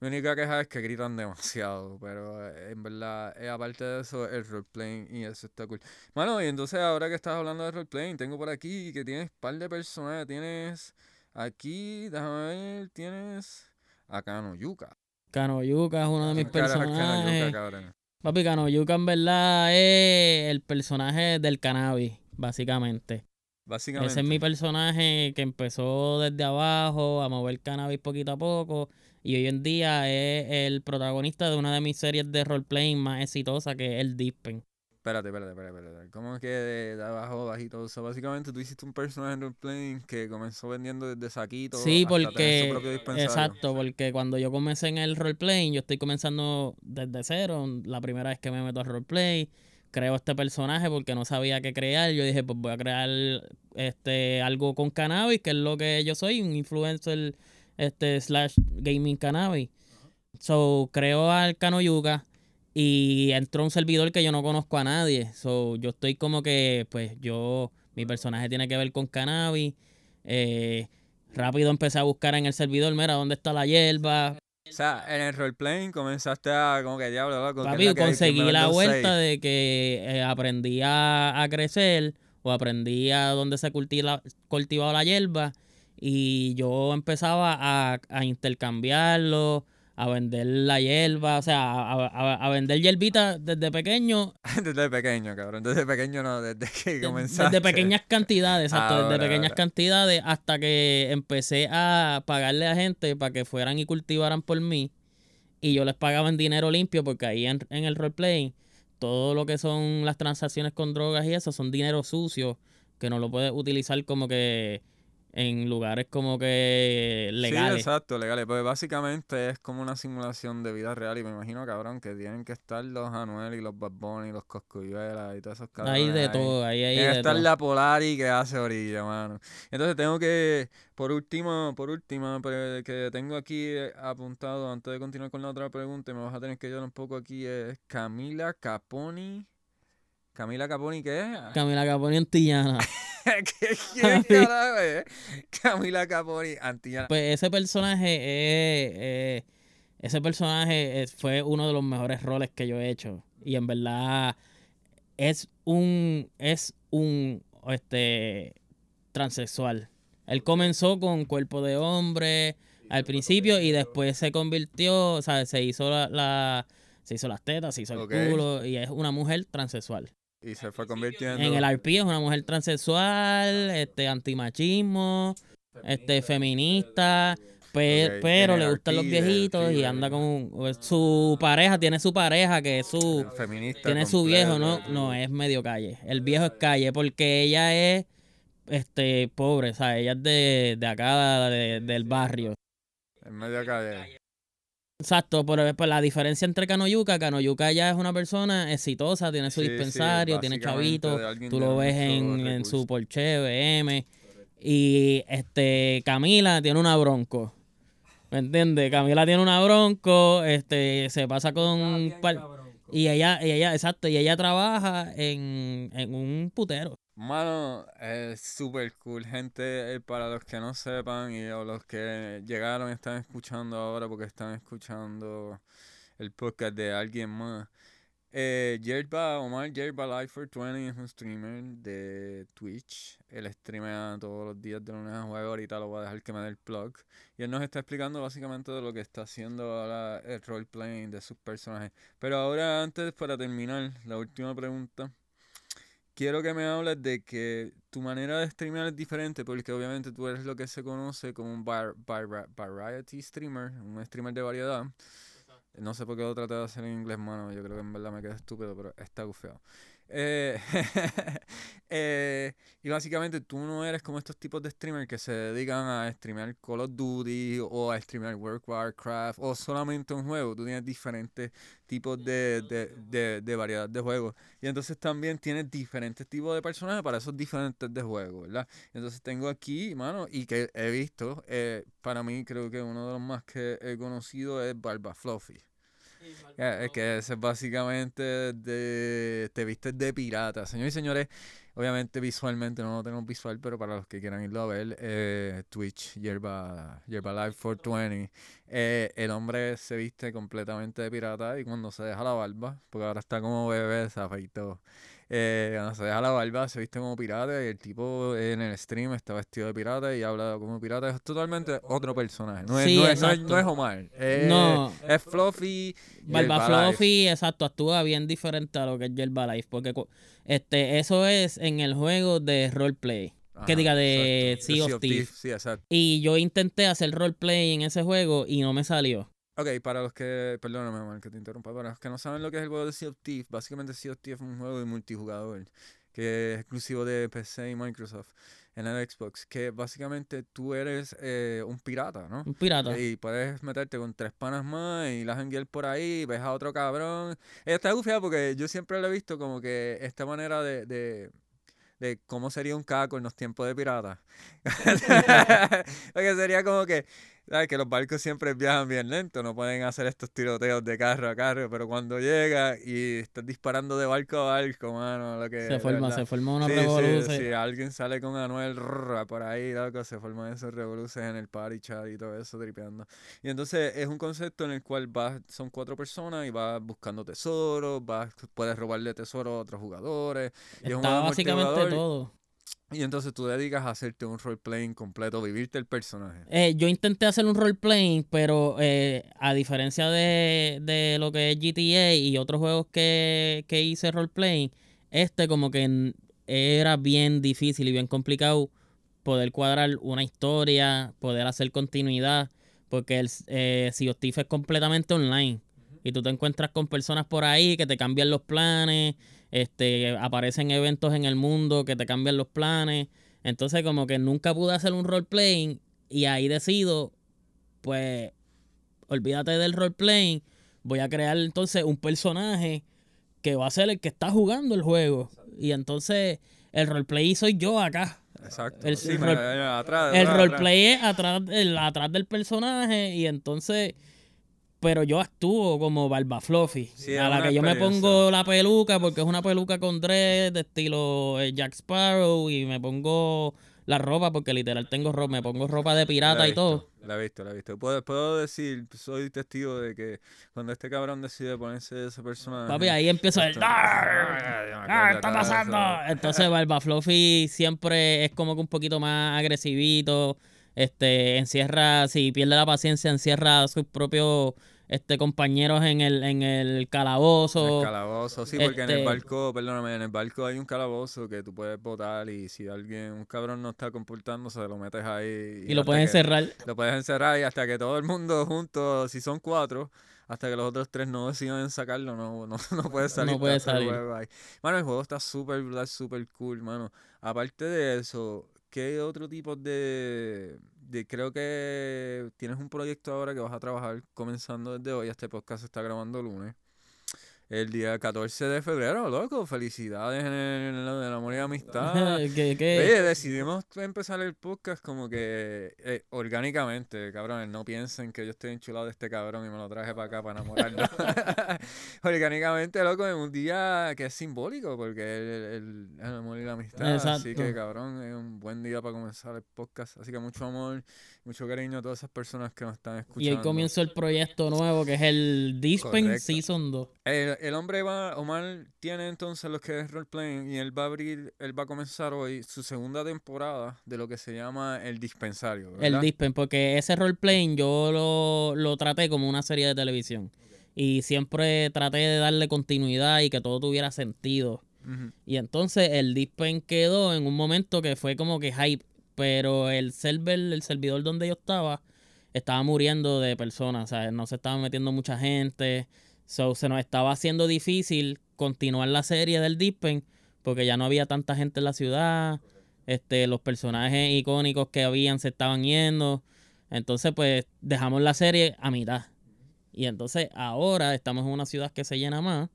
Mi única queja es que gritan demasiado, pero eh, en verdad, eh, aparte de eso, el roleplaying y eso está cool. Mano, y entonces ahora que estás hablando de roleplaying, tengo por aquí que tienes par de personajes. Tienes aquí, déjame ver, tienes a Kano Yuka. Canoyuca es uno de mis ¿Quién carajo es Kano Yuka, personajes. cabrón? Papi, Canoyuca en verdad es el personaje del cannabis, básicamente. Básicamente. Ese es mi personaje que empezó desde abajo a mover cannabis poquito a poco y hoy en día es el protagonista de una de mis series de roleplaying más exitosas que es el Dispen. Espérate, espérate, espérate, espérate. ¿Cómo que de, de abajo, bajito? O sea, básicamente tú hiciste un personaje en roleplaying que comenzó vendiendo desde saquito Sí, hasta tener su porque propio dispensario. exacto, porque cuando yo comencé en el roleplaying, yo estoy comenzando desde cero, la primera vez que me meto al roleplay, creo este personaje porque no sabía qué crear, yo dije, pues voy a crear este algo con cannabis, que es lo que yo soy, un influencer este slash gaming cannabis. So, creo al Canoyuca y entró un servidor que yo no conozco a nadie. So, yo estoy como que, pues yo, mi personaje tiene que ver con cannabis. Eh, rápido empecé a buscar en el servidor, mira, ¿dónde está la hierba? O sea, en el roleplaying comenzaste a, como que diablo, loco. ¿qué es Papi, que conseguí la vuelta seis. de que eh, aprendí a, a crecer o aprendí a dónde se cultiva, cultivaba la hierba y yo empezaba a, a intercambiarlo, a vender la hierba, o sea, a, a- a vender hierbita desde pequeño, [LAUGHS] Desde pequeño, cabrón. Desde pequeño no, desde que comenzaste. desde pequeñas cantidades, exacto, Ahora, desde pequeñas ahora. cantidades hasta que empecé a pagarle a gente para que fueran y cultivaran por mí y yo les pagaba en dinero limpio porque ahí en, en el roleplay todo lo que son las transacciones con drogas y eso son dinero sucio que no lo puedes utilizar como que en lugares como que Sí, legales. exacto, legales. Pues básicamente es como una simulación de vida real y me imagino, cabrón, que tienen que estar los Anuel y los Bad Bunny y los Coscuyuelas y todos esos cabrones hay de ahí. todo, ahí hay Tiene que de estar todo. la Polari que hace orilla, mano. Entonces tengo que, por último, por última, pero que tengo aquí eh, apuntado antes de continuar con la otra pregunta, y me vas a tener que ayudar un poco aquí, es Camila Caponi. Camila Caponi, ¿qué es? Camila Caponi Antillana. [LAUGHS] [LAUGHS] ¿Qué, quién carajo es? Camila Caponi, Antillana. Pues ese personaje es, eh, ese personaje es- fue uno de los mejores roles que yo he hecho. Y en verdad es un, es un este transexual. Él comenzó con cuerpo de hombre al principio y después se convirtió, o sea, se hizo la, la- se hizo las tetas, se hizo el culo y es una mujer transexual. Y se fue convirtiendo. En el RP es una mujer transexual, este antimachismo, este feminista, pe- Ok, pero le gustan los viejitos y anda con pues, su pareja, tiene su pareja que es su feminista. tiene su viejo, no, no es medio calle. El viejo es calle porque ella es este pobre, o sea, ella es de, de acá de- del barrio. En medio calle. Exacto, pero pues, la diferencia entre Canoyuca, Canoyuca ya es una persona exitosa, tiene su Sí, sí, dispensario, tiene chavito, tú lo ves en, en su. Porsche, BM. Y este Camila tiene una Bronco. ¿Me entiendes? Camila tiene una Bronco, este se pasa con un par- y ella, y ella, exacto, y ella trabaja en, en un putero. Mano, es súper cool, gente. eh, Para los que no sepan y o los que llegaron están escuchando ahora porque están escuchando el podcast de alguien más. Eh, Yerba, Omar Yerba Life for 20 es un streamer de Twitch. Él streamea todos los días de lunes a jueves. Ahorita lo voy a dejar que me dé el plug. Y él nos está explicando básicamente de lo que está haciendo ahora el roleplaying de sus personajes. Pero ahora, antes, para terminar, la última pregunta. Quiero que me hables de que tu manera de streamear es diferente, porque obviamente tú eres lo que se conoce como un var- variety streamer, un streamer de variedad. No sé por qué lo traté de hacer en inglés, mano. Yo creo que en verdad me quedé estúpido, pero está gufeado. Eh, [LAUGHS] eh, y básicamente tú no eres como estos tipos de streamers que se dedican a streamear Call of Duty o a streamear World of Warcraft o solamente un juego. Tú tienes diferentes tipos de, de, de, de variedad de juegos. Y entonces también tienes diferentes tipos de personajes para esos diferentes de juegos, ¿verdad? Entonces tengo aquí, mano, y que he visto, eh, para mí creo que uno de los más que he conocido es Barba Fluffy. Es que ese es básicamente de. Te vistes de pirata. Señores y señores, obviamente visualmente no lo tenemos visual, pero para los que quieran irlo a ver, eh, Twitch, Yerba, Yerba Live 420. eh, el hombre se viste completamente de pirata y cuando se deja la barba, porque ahora está como bebé, se afeitó. Eh, cuando se deja la barba, se viste como pirata y el tipo en el stream está vestido de pirata y habla como pirata. Es totalmente otro personaje. No es, Sí, no es, no es- no es Omar. Es, No. es Fluffy. Barba. Fluffy, exacto, actúa bien diferente a lo que es Yerba Life, porque este, eso es en el juego de roleplay. que diga de exacto. Sea of Thieves. Sí, exacto. Y yo intenté hacer roleplay en ese juego y no me salió. Ok, para los que, perdóname, Omar, que te interrumpa, para los que no saben lo que es el juego de Sea of Thieves, básicamente Sea of Thieves es un juego de multijugador que es exclusivo de PC y Microsoft en el Xbox, que básicamente tú eres eh, un pirata, ¿no? Un pirata. Y puedes meterte con tres panas más y las janguear por ahí, ves a otro cabrón. Está gufiada porque yo siempre lo he visto como que esta manera de, de, de cómo sería un caco en los tiempos de pirata. [LAUGHS] [LAUGHS] porque sería como que, ¿sabes? Que los barcos siempre viajan bien lento, no pueden hacer estos tiroteos de carro a carro, pero cuando llega y estás disparando de barco a barco, mano, lo que... se forma, se forma una Sí, sí, revolución. si alguien sale con Anuel rrr, por ahí, loco, se forman esos revoluciones en el party chat y todo eso, tripeando. Y entonces es un concepto en el cual vas, son cuatro personas y vas buscando tesoros, vas, puedes robarle tesoros a otros jugadores. y es un Está básicamente todo. Y entonces tú dedicas a hacerte un roleplaying completo, vivirte el personaje. Eh, yo intenté hacer un roleplaying, pero eh, a diferencia de, de lo que es GTA y otros juegos que, que hice roleplaying, este como que era bien difícil y bien complicado poder cuadrar una historia, poder hacer continuidad, porque el eh, Sea of es completamente online. Y tú te encuentras con personas por ahí que te cambian los planes, este, aparecen eventos en el mundo que te cambian los planes. Entonces como que nunca pude hacer un roleplaying y ahí decido, pues, olvídate del roleplaying, voy a crear entonces un personaje que va a ser el que está jugando el juego. Y entonces el roleplay soy yo acá. Exacto. El- Sí, el atrás, El atrás, roleplay es atrás, del- atrás del personaje y entonces... Pero yo actúo como Barba Fluffy. Sí, a la que yo me pongo la peluca, porque es una peluca con dread de estilo eh, Jack Sparrow. Y me pongo la ropa, porque literal tengo ropa. Me pongo ropa de pirata y todo. La he visto, la he visto. Puedo, puedo decir, soy testigo de que cuando este cabrón decide ponerse ese personaje. Papi, ahí empiezo el... ¡Ah, está pasando! Entonces Barba Fluffy siempre es como que un poquito más agresivito. Este, encierra, si pierde la paciencia, encierra a sus propios este, compañeros en el, en el calabozo. El calabozo, sí, porque en el Este- barco, perdóname, en el barco hay un calabozo que tú puedes votar y si alguien, un cabrón no está comportándose, lo metes ahí. y lo hasta pueden que- encerrar. Lo puedes encerrar y hasta que todo el mundo juntos, si son cuatro, hasta que los otros tres no decidan sacarlo, no, no, [LAUGHS] no puedes salir. No puede salir. juego ahí. Mano, el juego está súper brutal, súper cool, mano. Aparte de eso, ¿qué otro tipo de, de... Creo que tienes un proyecto ahora que vas a trabajar comenzando desde hoy. Este podcast se está grabando lunes. El día 14 de febrero, loco. Felicidades en el, en el amor y amistad. [LAUGHS] ¿Qué, qué? Oye, decidimos empezar el podcast como que eh, orgánicamente, cabrones. No piensen que yo estoy enchulado de este cabrón y me lo traje para acá para enamorarlo. [LAUGHS] orgánicamente, loco, en un día que es simbólico porque el, el- el amor y la amistad. Así que, Exacto. cabrón, es un buen día para comenzar el podcast. Así que mucho amor, mucho cariño a todas esas personas que nos están escuchando. Y hoy comienza el proyecto nuevo que es el Dispen Correcto. Season 2. El, el hombre va, Omar tiene entonces lo que es roleplaying y él va a abrir, él va a comenzar hoy su segunda temporada de lo que se llama el dispensario, El ¿verdad? Dispen, porque ese roleplaying yo lo, lo traté como una serie de televisión. Y siempre traté de darle continuidad y que todo tuviera sentido. Y entonces el Dispen quedó en un momento que fue como que hype. Pero el server, el servidor donde yo estaba, estaba muriendo de personas. O sea, no se estaba metiendo mucha gente. So, se nos estaba haciendo difícil continuar la serie del Dispen porque ya no había tanta gente en la ciudad. Este, los personajes icónicos que habían se estaban yendo. Entonces, pues, dejamos la serie a mitad. Y entonces ahora estamos en una ciudad que se llena más.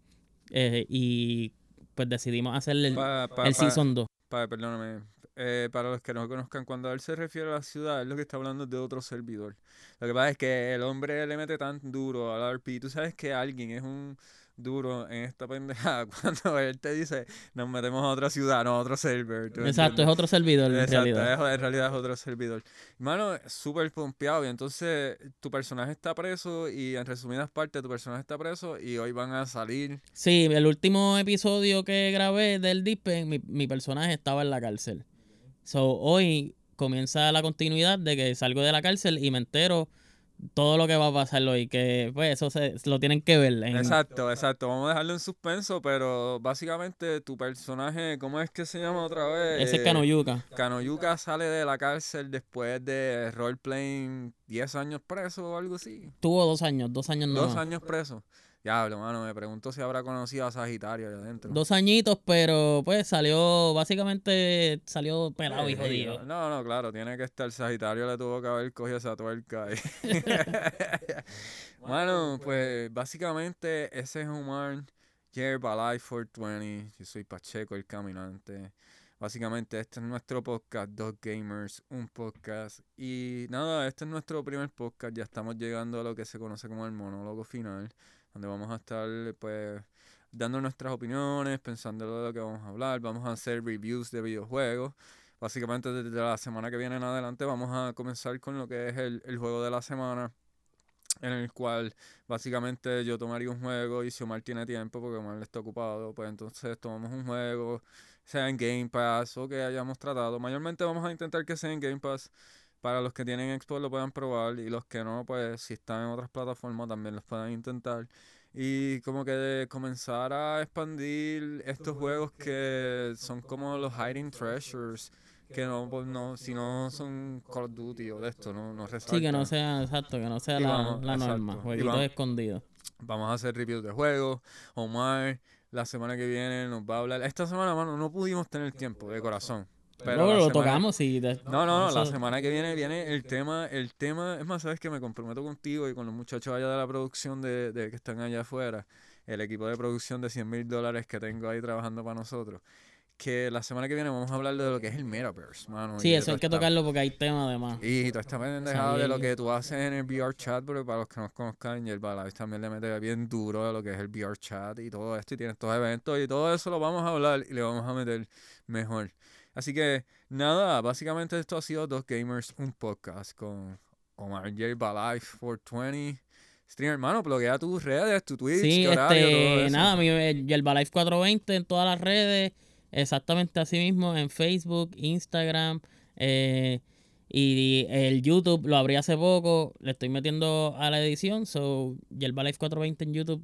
eh, y pues decidimos hacer el, Pa- pa- el pa- Season 2. pa- perdóname. Eh, para los que no conozcan, cuando él se refiere a la ciudad, es lo que está hablando de otro servidor. Lo que pasa es que el hombre le mete tan duro al RP. Tú sabes que alguien es un duro en esta pendejada [LAUGHS] cuando él te dice, nos metemos a otra ciudad, no a otro server. ¿tú Exacto, entiendes? es otro servidor en Exacto, realidad. es- en realidad es otro servidor. Mano, súper pompeado. Y entonces tu personaje está preso y en resumidas partes tu personaje está preso y hoy van a salir. Sí, el último episodio que grabé del Dispen, mi, mi personaje estaba en la cárcel. So, hoy comienza la continuidad de que salgo de la cárcel y me entero todo lo que va a pasar hoy. Que pues eso se, lo tienen que ver. en- Exacto, exacto. Vamos a dejarlo en suspenso, pero básicamente tu personaje, ¿cómo es que se llama otra vez? ese es Eh, Canoyuca. Kanoyuka sale de la cárcel después de roleplaying 10 años preso o algo así. Tuvo dos años, dos años no. Dos años preso. Diablo, mano, me pregunto si habrá conocido a Sagitario allá adentro. Dos añitos, pero pues salió, básicamente salió pelado y jodido. No, no, claro, tiene que estar. Sagitario le tuvo que haber cogido esa tuerca. ahí. [LAUGHS] bueno, pues básicamente ese es Omar Yerbalife 420. Yo soy Pacheco, el caminante. Básicamente este es nuestro podcast, Dos Gamers, un podcast. Y nada, este es nuestro primer podcast. Ya estamos llegando a lo que se conoce como el monólogo final, donde vamos a estar pues dando nuestras opiniones, pensando de lo que vamos a hablar. Vamos a hacer reviews de videojuegos. Básicamente desde la semana que viene en adelante vamos a comenzar con lo que es el, el juego de la semana. En el cual básicamente yo tomaría un juego y si Omar tiene tiempo porque Omar está ocupado, pues entonces tomamos un juego, sea en Game Pass o que hayamos tratado. Mayormente vamos a intentar que sea en Game Pass. Para los que tienen Xbox lo puedan probar y los que no, pues si están en otras plataformas también los puedan intentar. Y como que de comenzar a expandir estos juegos que son como los Hiding Treasures, que no, pues no, si no son Call of Duty o de esto, no, no Sí, que no resaltan. sea, exacto, que no sea Y la, vamos, la norma. Jueguitos escondidos. Vamos a hacer reviews de juegos. Omar, la semana que viene nos va a hablar. Esta semana, mano, no pudimos tener tiempo de corazón. Pero la lo semana- tocamos y... de- No, no, no, la semana que viene viene el tema, el tema, es más, sabes que me comprometo contigo y con los muchachos allá de la producción de, de que están allá afuera, el equipo de producción de 100 mil dólares que tengo ahí trabajando para nosotros, que la semana que viene vamos a hablar de lo que es el Metaverse, mano. y Sí, de eso hay que tocarlo porque hay tema además. Y toda esta pendejada de lo que tú haces en el VR chat, pero para los que nos conozcan, Yerbalife también le mete bien duro a lo que es el VR chat y todo esto, y tiene estos eventos, y todo eso lo vamos a hablar y le vamos a meter mejor. Así que, nada, básicamente esto ha sido Dos Gamers, un podcast con Omar Yerbalife 420. Streamer, hermano, bloquea tus redes, tu Twitch, Sí, horario, todo este, eso. nada, mi eh, Yerbalife 420 en todas las redes, exactamente así mismo, en Facebook, Instagram, eh, y el YouTube lo abrí hace poco, le estoy metiendo a la edición, so Yerbalife 420 en YouTube,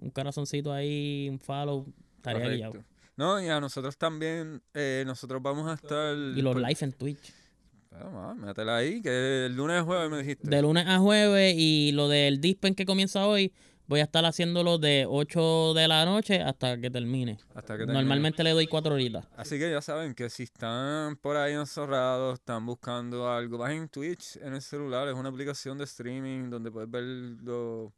un corazoncito ahí, un follow, estaría. No, y a nosotros también, eh, nosotros vamos a estar... Y los live en Twitch. Bueno, va, métela ahí, que el lunes jueves me dijiste. De lunes a jueves y lo del Dispen que comienza hoy, voy a estar haciéndolo de 8 de la noche hasta que termine. Hasta que termine. Normalmente le doy 4 horitas. Así que ya saben que si están por ahí encerrados, están buscando algo, bajen Twitch en el celular. Es una aplicación de streaming donde puedes ver lo-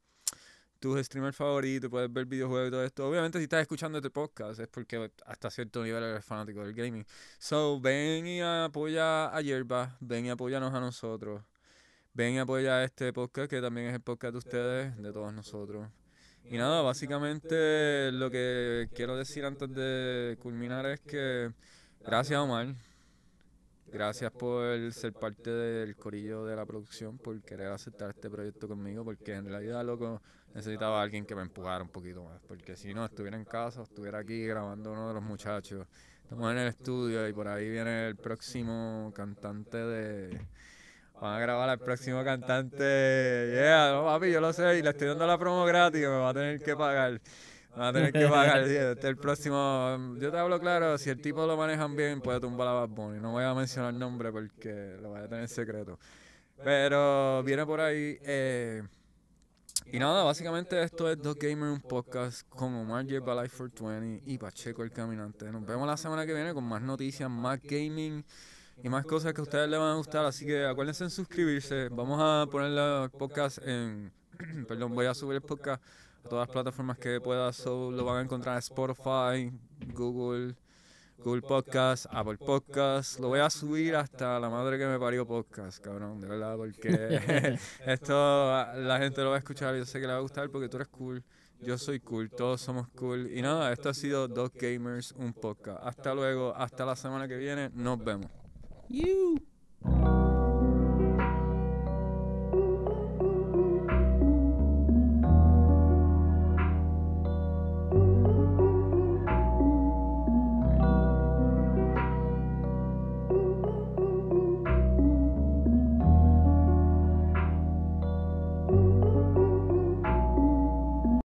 tus streamers favoritos, puedes ver videojuegos y todo esto. Obviamente si estás escuchando este podcast es porque hasta cierto nivel eres fanático del gaming. So, ven y apoya a Yerba, ven y apóyanos a nosotros. Ven y apoya a este podcast que también es el podcast de ustedes, de todos nosotros. Y nada, básicamente lo que quiero decir antes de culminar es que gracias Omar, gracias por ser parte del corillo de la producción, por querer aceptar este proyecto conmigo, porque en realidad loco necesitaba a alguien que me empujara un poquito más, porque si no estuviera en casa, estuviera aquí grabando uno de los muchachos. Estamos en el estudio y por ahí viene el próximo cantante de... Van a grabar al próximo cantante. Yeah, no, papi, yo lo sé. Y le estoy dando la promo gratis. Me va a tener que pagar. Me va a tener que pagar. Este es el próximo. Yo te hablo claro. Si el tipo lo manejan bien, puede tumbar a Bad Bunny. No voy a mencionar el nombre porque lo voy a tener en secreto. Pero viene por ahí. eh, y nada, básicamente esto es Dos Gamer, un podcast con Omar Yerba Life 420 y Pacheco el Caminante. Nos vemos la semana que viene con más noticias, más gaming y más cosas que a ustedes les van a gustar. Así que acuérdense en suscribirse. Vamos a poner el podcast en. [CLEARS THROAT] perdón, voy a subir el podcast a todas las plataformas que pueda. So, lo van a encontrar en Spotify, Google, Google Podcast, Apple Podcast. Lo voy a subir hasta la madre que me parió podcast, cabrón, de verdad, porque [LAUGHS] esto la gente lo va a escuchar yo sé que le va a gustar porque tú eres cool. Yo soy cool, todos somos cool. Y nada, esto ha sido Dos Gamers, un podcast. Hasta luego, hasta la semana que viene, nos vemos. You.